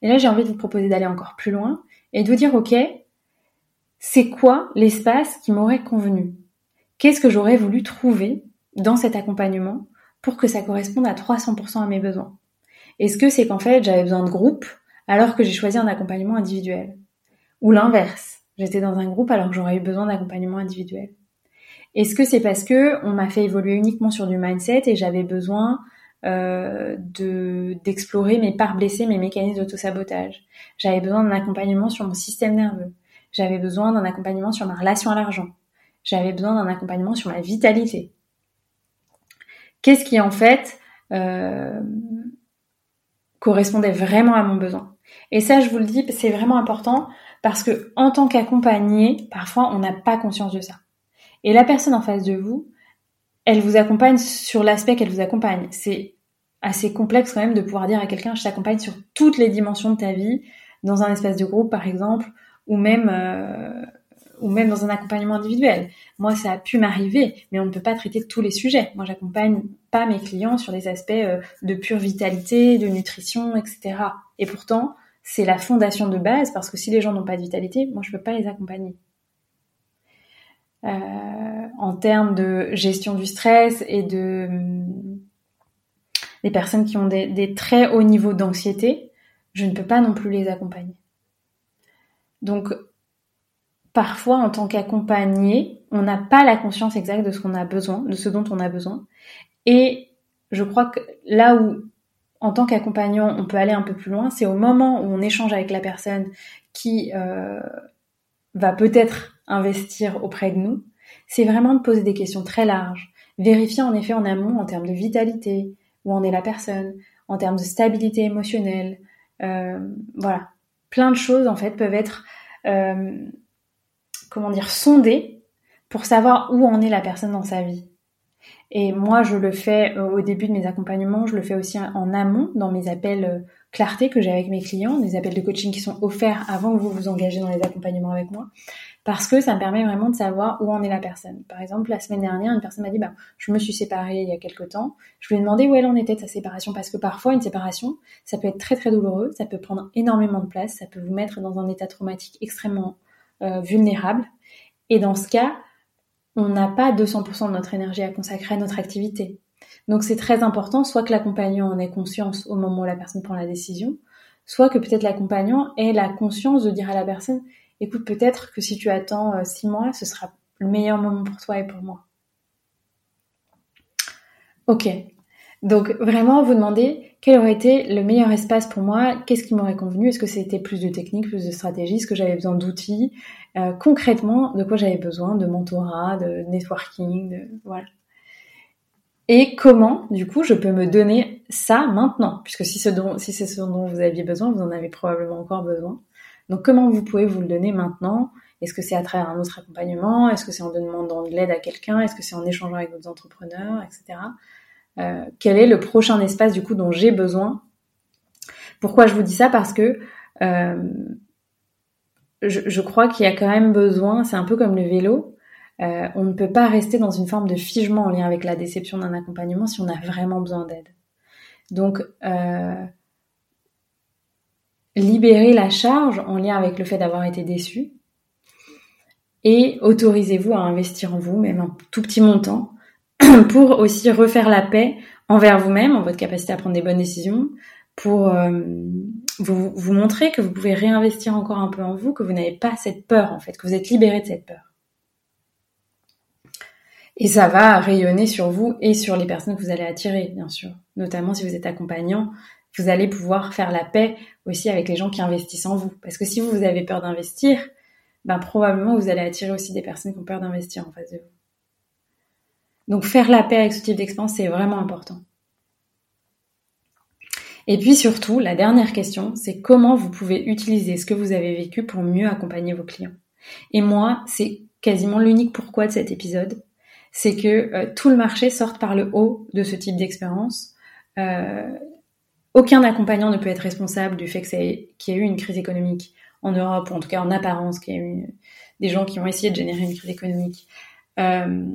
Et là j'ai envie de vous proposer d'aller encore plus loin et de vous dire ok, c'est quoi l'espace qui m'aurait convenu? Qu'est-ce que j'aurais voulu trouver dans cet accompagnement pour que ça corresponde à 300% à mes besoins? Est-ce que c'est qu'en fait j'avais besoin de groupe alors que j'ai choisi un accompagnement individuel? Ou l'inverse, j'étais dans un groupe alors que j'aurais eu besoin d'accompagnement individuel est-ce que c'est parce que on m'a fait évoluer uniquement sur du mindset et j'avais besoin euh, de d'explorer mes parts blessées, mes mécanismes d'auto-sabotage? J'avais besoin d'un accompagnement sur mon système nerveux. J'avais besoin d'un accompagnement sur ma relation à l'argent. J'avais besoin d'un accompagnement sur ma vitalité. Qu'est-ce qui en fait euh, correspondait vraiment à mon besoin? Et ça, je vous le dis, c'est vraiment important parce que en tant qu'accompagné, parfois on n'a pas conscience de ça. Et la personne en face de vous, elle vous accompagne sur l'aspect qu'elle vous accompagne. C'est assez complexe quand même de pouvoir dire à quelqu'un je t'accompagne sur toutes les dimensions de ta vie, dans un espace de groupe par exemple, ou même euh, ou même dans un accompagnement individuel. Moi, ça a pu m'arriver, mais on ne peut pas traiter tous les sujets. Moi, j'accompagne pas mes clients sur des aspects euh, de pure vitalité, de nutrition, etc. Et pourtant, c'est la fondation de base parce que si les gens n'ont pas de vitalité, moi, je peux pas les accompagner. Euh, en termes de gestion du stress et de des personnes qui ont des, très hauts niveaux d'anxiété, je ne peux pas non plus les accompagner. Donc, parfois, en tant qu'accompagné, on n'a pas la conscience exacte de ce qu'on a besoin, de ce dont on a besoin. Et je crois que là où, en tant qu'accompagnant, on peut aller un peu plus loin, c'est au moment où on échange avec la personne qui euh, va peut-être investir auprès de nous, c'est vraiment de poser des questions très larges, vérifier en effet en amont en termes de vitalité, où en est la personne, en termes de stabilité émotionnelle, euh, voilà. Plein de choses en fait peuvent être euh, comment dire, sonder pour savoir où en est la personne dans sa vie. Et moi, je le fais euh, au début de mes accompagnements, je le fais aussi en amont dans mes appels euh, clarté que j'ai avec mes clients, des appels de coaching qui sont offerts avant que vous vous engagez dans les accompagnements avec moi, parce que ça me permet vraiment de savoir où en est la personne. Par exemple, la semaine dernière, une personne m'a dit, bah, je me suis séparée il y a quelque temps. Je lui ai demandé où elle en était de sa séparation, parce que parfois, une séparation, ça peut être très très douloureux, ça peut prendre énormément de place, ça peut vous mettre dans un état traumatique extrêmement euh, vulnérable. Et dans ce cas, on n'a pas 200% de notre énergie à consacrer à notre activité. Donc c'est très important, soit que l'accompagnant en ait conscience au moment où la personne prend la décision, soit que peut-être l'accompagnant ait la conscience de dire à la personne, écoute, peut-être que si tu attends euh, six mois, ce sera le meilleur moment pour toi et pour moi. Ok. Donc vraiment, vous demandez quel aurait été le meilleur espace pour moi, qu'est-ce qui m'aurait convenu, est-ce que c'était plus de technique, plus de stratégie, est-ce que j'avais besoin d'outils, euh, concrètement, de quoi j'avais besoin, de mentorat, de networking, de voilà. Et comment, du coup, je peux me donner ça maintenant, puisque si, c'est ce dont vous aviez besoin, vous en avez probablement encore besoin. Donc comment vous pouvez vous le donner maintenant? Est-ce que c'est à travers un autre accompagnement? Est-ce que c'est en demandant de l'aide à quelqu'un? Est-ce que c'est en échangeant avec d'autres entrepreneurs, etc. Euh, quel est le prochain espace du coup dont j'ai besoin? Pourquoi je vous dis ça? Parce que euh, je, crois qu'il y a quand même besoin, c'est un peu comme le vélo, euh, on ne peut pas rester dans une forme de figement en lien avec la déception d'un accompagnement si on a vraiment besoin d'aide. Donc, libérer la charge en lien avec le fait d'avoir été déçu et autorisez-vous à investir en vous, même un tout petit montant, pour aussi refaire la paix envers vous-même, en votre capacité à prendre des bonnes décisions, pour euh, vous, montrer que vous pouvez réinvestir encore un peu en vous, que vous n'avez pas cette peur en fait, que vous êtes libéré de cette peur. Et ça va rayonner sur vous et sur les personnes que vous allez attirer, bien sûr. Notamment si vous êtes accompagnant, vous allez pouvoir faire la paix aussi avec les gens qui investissent en vous. Parce que si vous avez peur d'investir, ben probablement vous allez attirer aussi des personnes qui ont peur d'investir en face de vous. Donc faire la paix avec ce type d'expérience, c'est vraiment important. Et puis surtout, la dernière question, c'est comment vous pouvez utiliser ce que vous avez vécu pour mieux accompagner vos clients. Et moi, c'est quasiment l'unique pourquoi de cet épisode, c'est que euh, tout le marché sorte par le haut de ce type d'expérience. Euh, aucun accompagnant ne peut être responsable du fait qu'il y ait eu une crise économique en Europe, ou en tout cas en apparence, qu'il y a eu des gens qui ont essayé de générer une crise économique. Euh,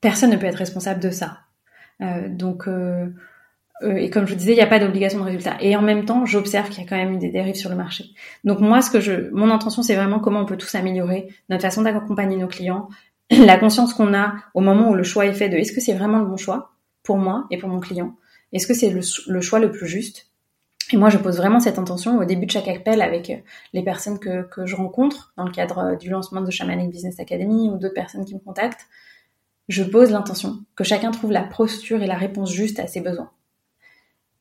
personne ne peut être responsable de ça. Euh, donc, euh, et comme je vous disais, il n'y a pas d'obligation de résultat. Et en même temps, j'observe qu'il y a quand même eu des dérives sur le marché. Donc moi, ce que je, mon intention, c'est vraiment comment on peut tous améliorer notre façon d'accompagner nos clients, la conscience qu'on a au moment où le choix est fait de est-ce que c'est vraiment le bon choix pour moi et pour mon client, est-ce que c'est le, choix le plus juste? Et moi, je pose vraiment cette intention au début de chaque appel avec les personnes que, que je rencontre dans le cadre du lancement de Shamanic Business Academy ou d'autres personnes qui me contactent je pose l'intention, que chacun trouve la posture et la réponse juste à ses besoins.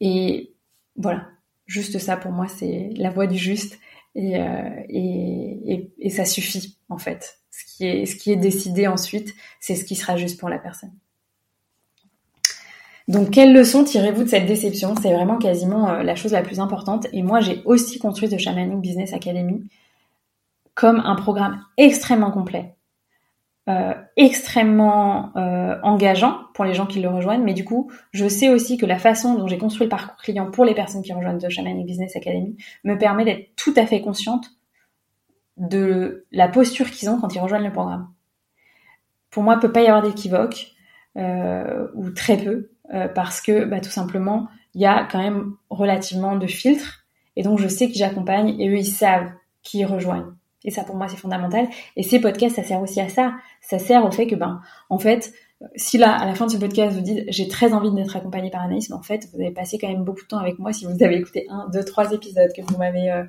Et voilà, juste ça pour moi, c'est la voie du juste et, euh, ça suffit en fait. Ce qui est, ce qui est décidé ensuite, c'est ce qui sera juste pour la personne. Donc, quelle leçon tirez-vous de cette déception? C'est vraiment quasiment euh, la chose la plus importante. Et moi, j'ai aussi construit The Shamanic Business Academy comme un programme extrêmement complet euh, extrêmement euh, engageant pour les gens qui le rejoignent, mais du coup, je sais aussi que la façon dont j'ai construit le parcours client pour les personnes qui rejoignent The Shamanic Business Academy me permet d'être tout à fait consciente de la posture qu'ils ont quand ils rejoignent le programme. Pour moi, il peut pas y avoir d'équivoque, euh, ou très peu, euh, parce que bah, tout simplement, il y a quand même relativement de filtres, et donc je sais qui j'accompagne, et eux, ils savent qui ils rejoignent. Et ça, pour moi, c'est fondamental. Et ces podcasts, ça sert aussi à ça. Ça sert au fait que, ben, en fait, si là, à la fin de ce podcast, vous dites, j'ai très envie d'être accompagné par Anaïs, mais en fait, vous avez passé quand même beaucoup de temps avec moi si vous avez écouté un, deux, trois épisodes que vous m'avez euh,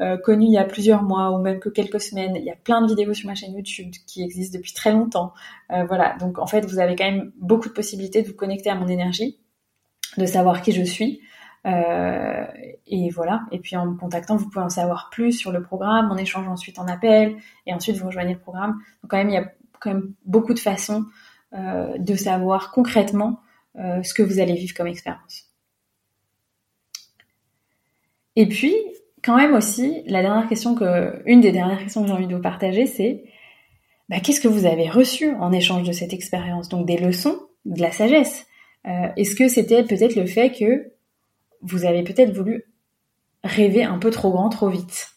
euh, connu il y a plusieurs mois ou même que quelques semaines. Il y a plein de vidéos sur ma chaîne YouTube qui existent depuis très longtemps. Euh, voilà. Donc, en fait, vous avez quand même beaucoup de possibilités de vous connecter à mon énergie, de savoir qui je suis, euh, et voilà. Et puis en me contactant, vous pouvez en savoir plus sur le programme. On échange ensuite en appel et ensuite vous rejoignez le programme. Donc quand même, il y a quand même beaucoup de façons euh, de savoir concrètement euh, ce que vous allez vivre comme expérience. Et puis, quand même aussi, la dernière question que, une des dernières questions que j'ai envie de vous partager, c'est bah, qu'est-ce que vous avez reçu en échange de cette expérience? Donc des leçons, de la sagesse. Est-ce que c'était peut-être le fait que vous avez peut-être voulu rêver un peu trop grand, trop vite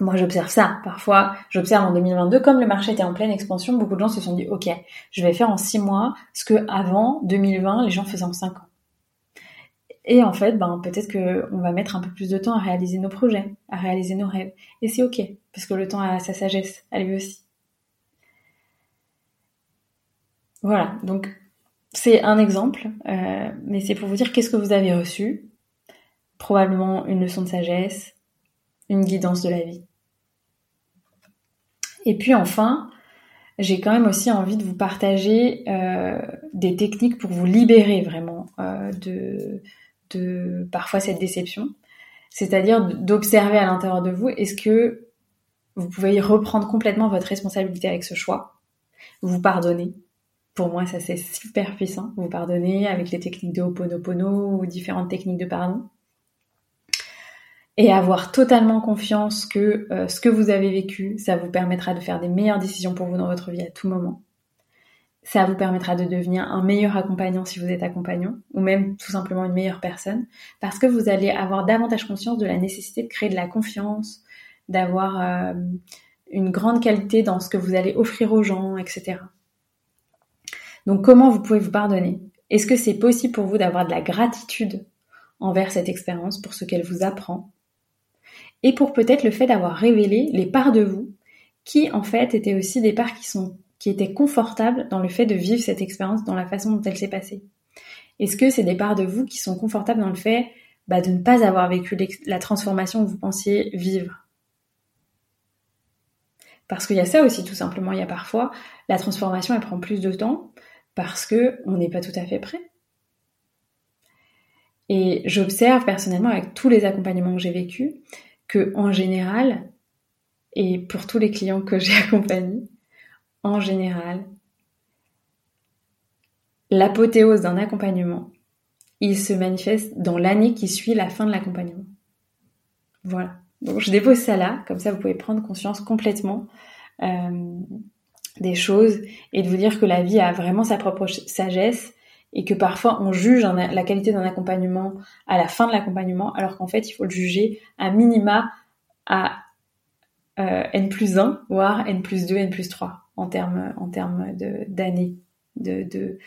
moi, j'observe ça. Parfois, j'observe en 2022, comme le marché était en pleine expansion, beaucoup de gens se sont dit, OK, je vais faire en six mois ce que avant 2020, les gens faisaient en cinq ans. Et en fait, ben, peut-être qu'on va mettre un peu plus de temps à réaliser nos projets, à réaliser nos rêves. Et c'est OK, parce que le temps a sa sagesse, à lui aussi. Voilà, donc c'est un exemple, euh, mais c'est pour vous dire qu'est-ce que vous avez reçu. Probablement une leçon de sagesse, une guidance de la vie. Et puis enfin, j'ai quand même aussi envie de vous partager euh, des techniques pour vous libérer vraiment euh, de, de parfois cette déception. C'est-à-dire d'observer à l'intérieur de vous, est-ce que vous pouvez reprendre complètement votre responsabilité avec ce choix, vous pardonner? Pour moi, ça c'est super puissant. Vous pardonner avec les techniques de Ho'oponopono ou différentes techniques de pardon et avoir totalement confiance que euh, ce que vous avez vécu, ça vous permettra de faire des meilleures décisions pour vous dans votre vie à tout moment. Ça vous permettra de devenir un meilleur accompagnant si vous êtes accompagnant, ou même tout simplement une meilleure personne, parce que vous allez avoir davantage conscience de la nécessité de créer de la confiance, d'avoir euh, une grande qualité dans ce que vous allez offrir aux gens, etc. Donc comment vous pouvez vous pardonner? Est-ce que c'est possible pour vous d'avoir de la gratitude envers cette expérience pour ce qu'elle vous apprend? Et pour peut-être le fait d'avoir révélé les parts de vous qui en fait étaient aussi des parts qui étaient confortables dans le fait de vivre cette expérience dans la façon dont elle s'est passée. Est-ce que c'est des parts de vous qui sont confortables dans le fait bah, de ne pas avoir vécu la transformation que vous pensiez vivre? Parce qu'il y a ça aussi tout simplement. Il y a parfois la transformation elle prend plus de temps parce que on n'est pas tout à fait prêt. Et j'observe personnellement avec tous les accompagnements que j'ai vécus que en général, et pour tous les clients que j'ai accompagnés, en général, l'apothéose d'un accompagnement, il se manifeste dans l'année qui suit la fin de l'accompagnement. Voilà. Donc je dépose ça là, comme ça vous pouvez prendre conscience complètement euh, des choses et de vous dire que la vie a vraiment sa propre sagesse et que parfois on juge la qualité d'un accompagnement à la fin de l'accompagnement, alors qu'en fait il faut le juger à minima à euh, n plus 1, voire n plus 2, n plus 3 en termes en termes d'années. De, de,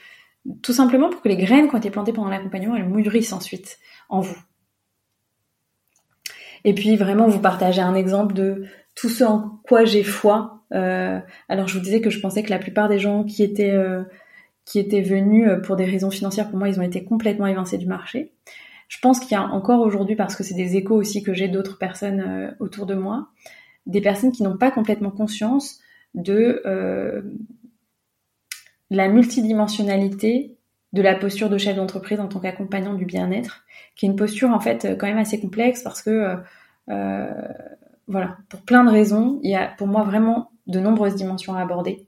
tout simplement pour que les graines qui ont été plantées pendant l'accompagnement, elles mûrissent ensuite en vous. Et puis vraiment vous partager un exemple de tout ce en quoi j'ai foi. Euh, alors je vous disais que je pensais que la plupart des gens qui étaient euh, qui étaient venus euh, pour des raisons financières, pour moi, ils ont été complètement évincés du marché. Je pense qu'il y a encore aujourd'hui, parce que c'est des échos aussi que j'ai d'autres personnes euh, autour de moi, des personnes qui n'ont pas complètement conscience de euh, la multidimensionnalité de la posture de chef d'entreprise en tant qu'accompagnant du bien-être, qui est une posture en fait quand même assez complexe parce que euh, voilà, pour plein de raisons, il y a pour moi vraiment de nombreuses dimensions à aborder.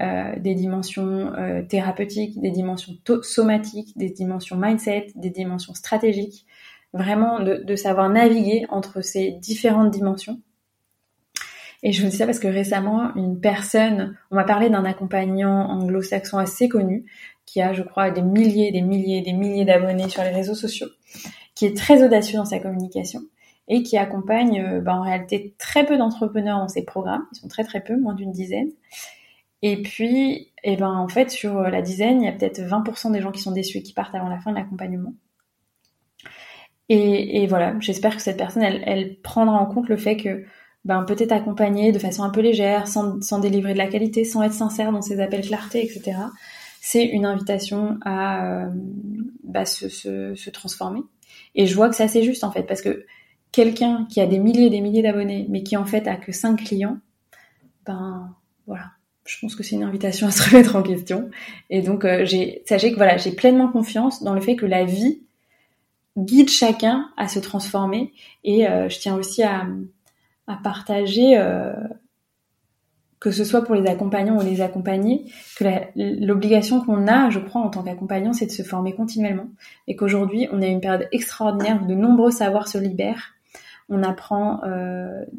Euh, des dimensions euh, thérapeutiques, des dimensions somatiques, des dimensions mindset, des dimensions stratégiques, vraiment de, savoir naviguer entre ces différentes dimensions. Et je vous dis ça parce que récemment, une personne, on m'a parlé d'un accompagnant anglo-saxon assez connu, qui a, je crois, des milliers, des milliers, des milliers d'abonnés sur les réseaux sociaux, qui est très audacieux dans sa communication et qui accompagne euh, bah, en réalité très peu d'entrepreneurs dans ses programmes, ils sont très très peu, moins d'une dizaine, et puis, eh ben, en fait, sur euh, la dizaine, il y a peut-être 20% des gens qui sont déçus et qui partent avant la fin de l'accompagnement. Et, voilà, j'espère que cette personne, elle, prendra en compte le fait que ben, peut-être accompagner de façon un peu légère, sans, délivrer de la qualité, sans être sincère dans ses appels clarté, etc. C'est une invitation à euh, bah, se, se, transformer. Et je vois que c'est juste en fait, parce que quelqu'un qui a des milliers et des milliers d'abonnés, mais qui en fait a que 5 clients, ben voilà, je pense que c'est une invitation à se remettre en question. Et donc, euh, j'ai, sachez que voilà, j'ai pleinement confiance dans le fait que la vie guide chacun à se transformer. Et euh, je tiens aussi à, à partager, euh, que ce soit pour les accompagnants ou les accompagnés, que l'obligation qu'on a, je crois, en tant qu'accompagnant, c'est de se former continuellement. Et qu'aujourd'hui, on a une période extraordinaire où de nombreux savoirs se libèrent on apprend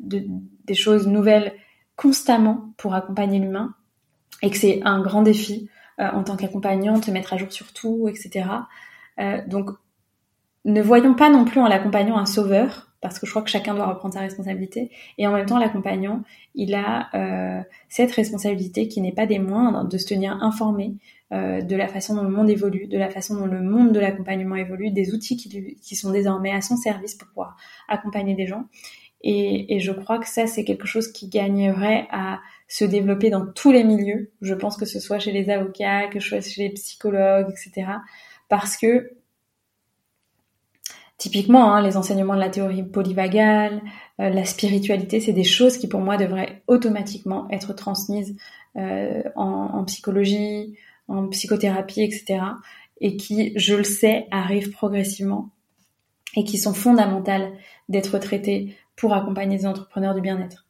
des choses nouvelles constamment pour accompagner l'humain et que c'est un grand défi en tant qu'accompagnant, te mettre à jour sur tout, etc. donc ne voyons pas non plus en l'accompagnant un sauveur, parce que je crois que chacun doit reprendre sa responsabilité. Et en même temps, l'accompagnant, il a euh, cette responsabilité qui n'est pas des moindres de se tenir informé euh, de la façon dont le monde évolue, de la façon dont le monde de l'accompagnement évolue, des outils qui, qui, sont désormais à son service pour pouvoir accompagner des gens. Et, et je crois que ça, c'est quelque chose qui gagnerait à se développer dans tous les milieux. Je pense que ce soit chez les avocats, que ce soit chez les psychologues, etc. Parce que Typiquement, hein, les enseignements de la théorie polyvagale, euh, la spiritualité, c'est des choses qui pour moi devraient automatiquement être transmises euh, en, psychologie, en psychothérapie, etc. Et qui, je le sais, arrivent progressivement et qui sont fondamentales d'être traitées pour accompagner les entrepreneurs du bien-être.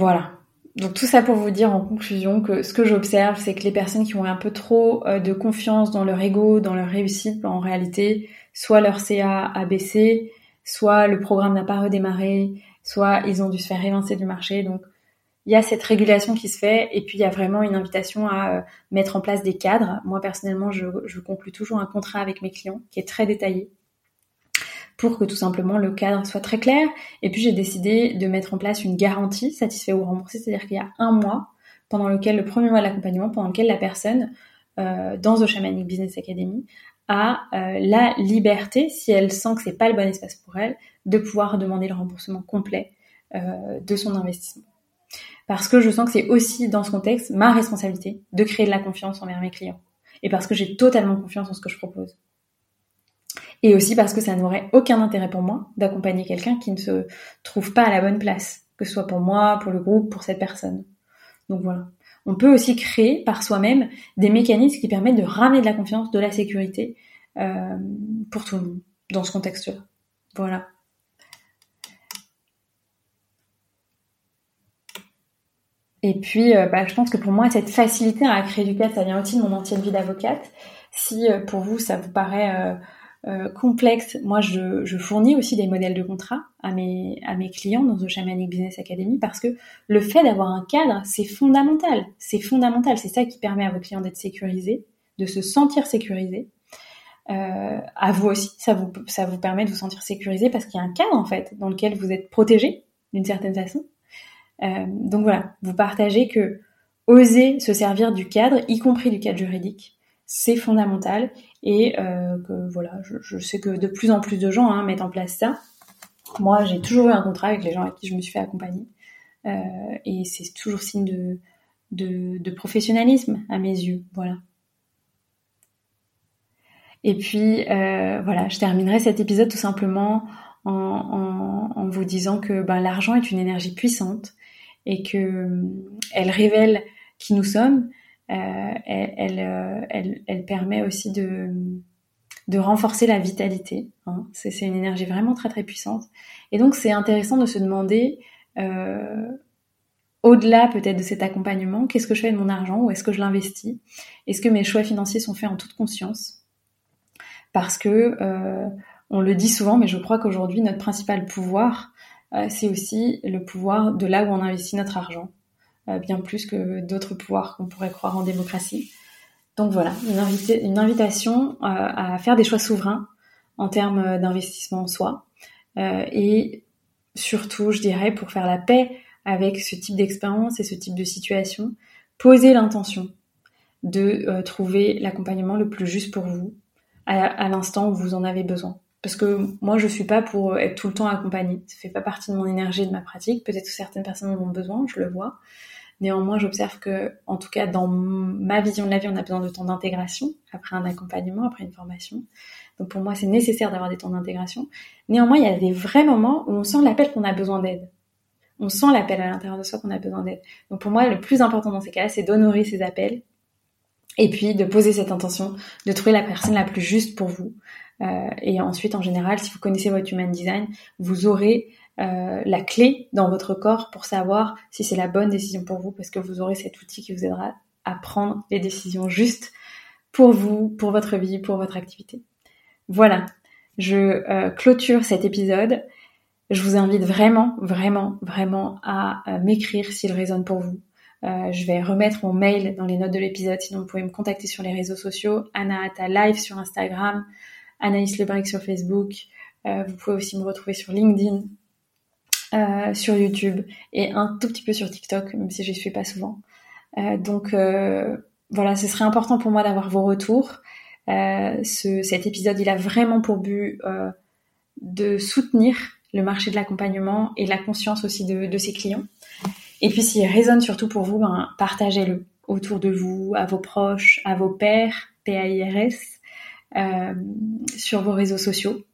Voilà. Donc tout ça pour vous dire en conclusion que ce que j'observe, c'est que les personnes qui ont un peu trop euh, de confiance dans leur ego, dans leur réussite, en réalité, soit leur CA a baissé, soit le programme n'a pas redémarré, soit ils ont dû se faire évincer du marché. Donc il y a cette régulation qui se fait et puis il y a vraiment une invitation à euh, mettre en place des cadres. Moi personnellement, je, je conclue toujours un contrat avec mes clients qui est très détaillé pour que tout simplement le cadre soit très clair. Et puis j'ai décidé de mettre en place une garantie satisfait ou remboursé, c'est-à-dire qu'il y a un mois pendant lequel, le premier mois de l'accompagnement, pendant lequel la personne euh, dans The Shamanic Business Academy a euh, la liberté, si elle sent que c'est pas le bon espace pour elle, de pouvoir demander le remboursement complet euh, de son investissement. Parce que je sens que c'est aussi dans ce contexte ma responsabilité de créer de la confiance envers mes clients. Et parce que j'ai totalement confiance en ce que je propose et aussi parce que ça n'aurait aucun intérêt pour moi d'accompagner quelqu'un qui ne se trouve pas à la bonne place, que ce soit pour moi, pour le groupe, pour cette personne. Donc voilà. On peut aussi créer par soi-même des mécanismes qui permettent de ramener de la confiance, de la sécurité euh, pour tout le monde dans ce contexte-là. Voilà. Et puis, euh, bah, je pense que pour moi, cette facilité à créer du cadre, ça vient aussi de mon ancienne vie d'avocate. Si euh, pour vous, ça vous paraît euh, complexe, moi je, fournis aussi des modèles de contrat à mes, à mes clients dans The Shamanic Business Academy parce que le fait d'avoir un cadre, c'est fondamental. C'est fondamental. C'est ça qui permet à vos clients d'être sécurisés, de se sentir sécurisés. Euh, à vous aussi, ça vous, ça vous permet de vous sentir sécurisé parce qu'il y a un cadre en fait dans lequel vous êtes protégé d'une certaine façon. Euh, donc voilà, vous partagez que oser se servir du cadre, y compris du cadre juridique, c'est fondamental et euh, que voilà, je, sais que de plus en plus de gens hein, mettent en place ça. Moi, j'ai toujours eu un contrat avec les gens avec qui je me suis fait accompagner euh, et c'est toujours signe de, professionnalisme à mes yeux, voilà. Et puis euh, voilà, je terminerai cet épisode tout simplement en, en, en vous disant que ben, l'argent est une énergie puissante et que elle révèle qui nous sommes euh, elle, euh, elle, elle, permet aussi de, de renforcer la vitalité. Hein. C'est une énergie vraiment très très puissante. Et donc c'est intéressant de se demander, euh, au-delà peut-être de cet accompagnement, qu'est-ce que je fais de mon argent Où est-ce que je l'investis? Est-ce que mes choix financiers sont faits en toute conscience? Parce que euh, on le dit souvent, mais je crois qu'aujourd'hui notre principal pouvoir, euh, c'est aussi le pouvoir de là où on investit notre argent. Euh, bien plus que d'autres pouvoirs qu'on pourrait croire en démocratie. Donc voilà, une, invitation euh, à faire des choix souverains en termes d'investissement en soi. Euh, et surtout, je dirais, pour faire la paix avec ce type d'expérience et ce type de situation, poser l'intention de trouver l'accompagnement le plus juste pour vous à, l'instant où vous en avez besoin. Parce que moi, je suis pas pour être tout le temps accompagnée. Ça fait pas partie de mon énergie et de ma pratique. Peut-être que certaines personnes en ont besoin, je le vois. Néanmoins, j'observe que, en tout cas, dans ma vision de la vie, on a besoin de temps d'intégration après un accompagnement, après une formation. Donc pour moi, c'est nécessaire d'avoir des temps d'intégration. Néanmoins, il y a des vrais moments où on sent l'appel qu'on a besoin d'aide. On sent l'appel à l'intérieur de soi qu'on a besoin d'aide. Donc pour moi, le plus important dans ces cas-là, c'est d'honorer ces appels et puis de poser cette intention, de trouver la personne la plus juste pour vous. Euh, et ensuite, en général, si vous connaissez votre human design, vous aurez euh, la clé dans votre corps pour savoir si c'est la bonne décision pour vous, parce que vous aurez cet outil qui vous aidera à prendre les décisions justes pour vous, pour votre vie, pour votre activité. Voilà, je euh, clôture cet épisode. Je vous invite vraiment, vraiment, vraiment à euh, m'écrire s'il résonne pour vous. Je vais remettre mon mail dans les notes de l'épisode, sinon vous pouvez me contacter sur les réseaux sociaux, Anna Live sur Instagram, Anaïs Lebrec sur Facebook. vous pouvez aussi me retrouver sur LinkedIn, sur YouTube et un tout petit peu sur TikTok, même si je suis pas souvent. donc voilà, ce serait important pour moi d'avoir vos retours. Euh, ce, cet épisode, il a vraiment pour but euh, de soutenir le marché de l'accompagnement et la conscience aussi de, de, ses clients. Et puis s'il résonne surtout pour vous, ben, partagez-le autour de vous, à vos proches, à vos pairs, PAIRS, euh, sur vos réseaux sociaux,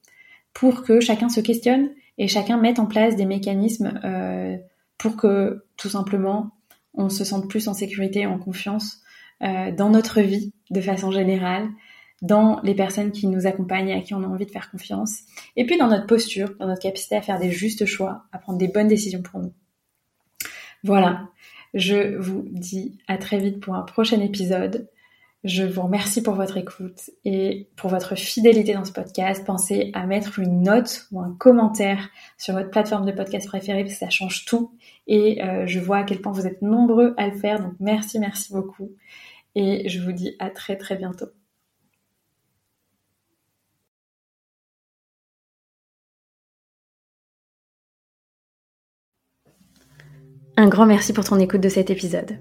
pour que chacun se questionne et chacun mette en place des mécanismes euh, pour que tout simplement on se sente plus en sécurité, en confiance euh, dans notre vie de façon générale, dans les personnes qui nous accompagnent et à qui on a envie de faire confiance, et puis dans notre posture, dans notre capacité à faire des justes choix, à prendre des bonnes décisions pour nous. Voilà, je vous dis à très vite pour un prochain épisode. Je vous remercie pour votre écoute et pour votre fidélité dans ce podcast. Pensez à mettre une note ou un commentaire sur votre plateforme de podcast préférée parce que ça change tout. Et euh, je vois à quel point vous êtes nombreux à le faire. Donc merci, merci beaucoup. Et je vous dis à très très bientôt. Un grand merci pour ton écoute de cet épisode.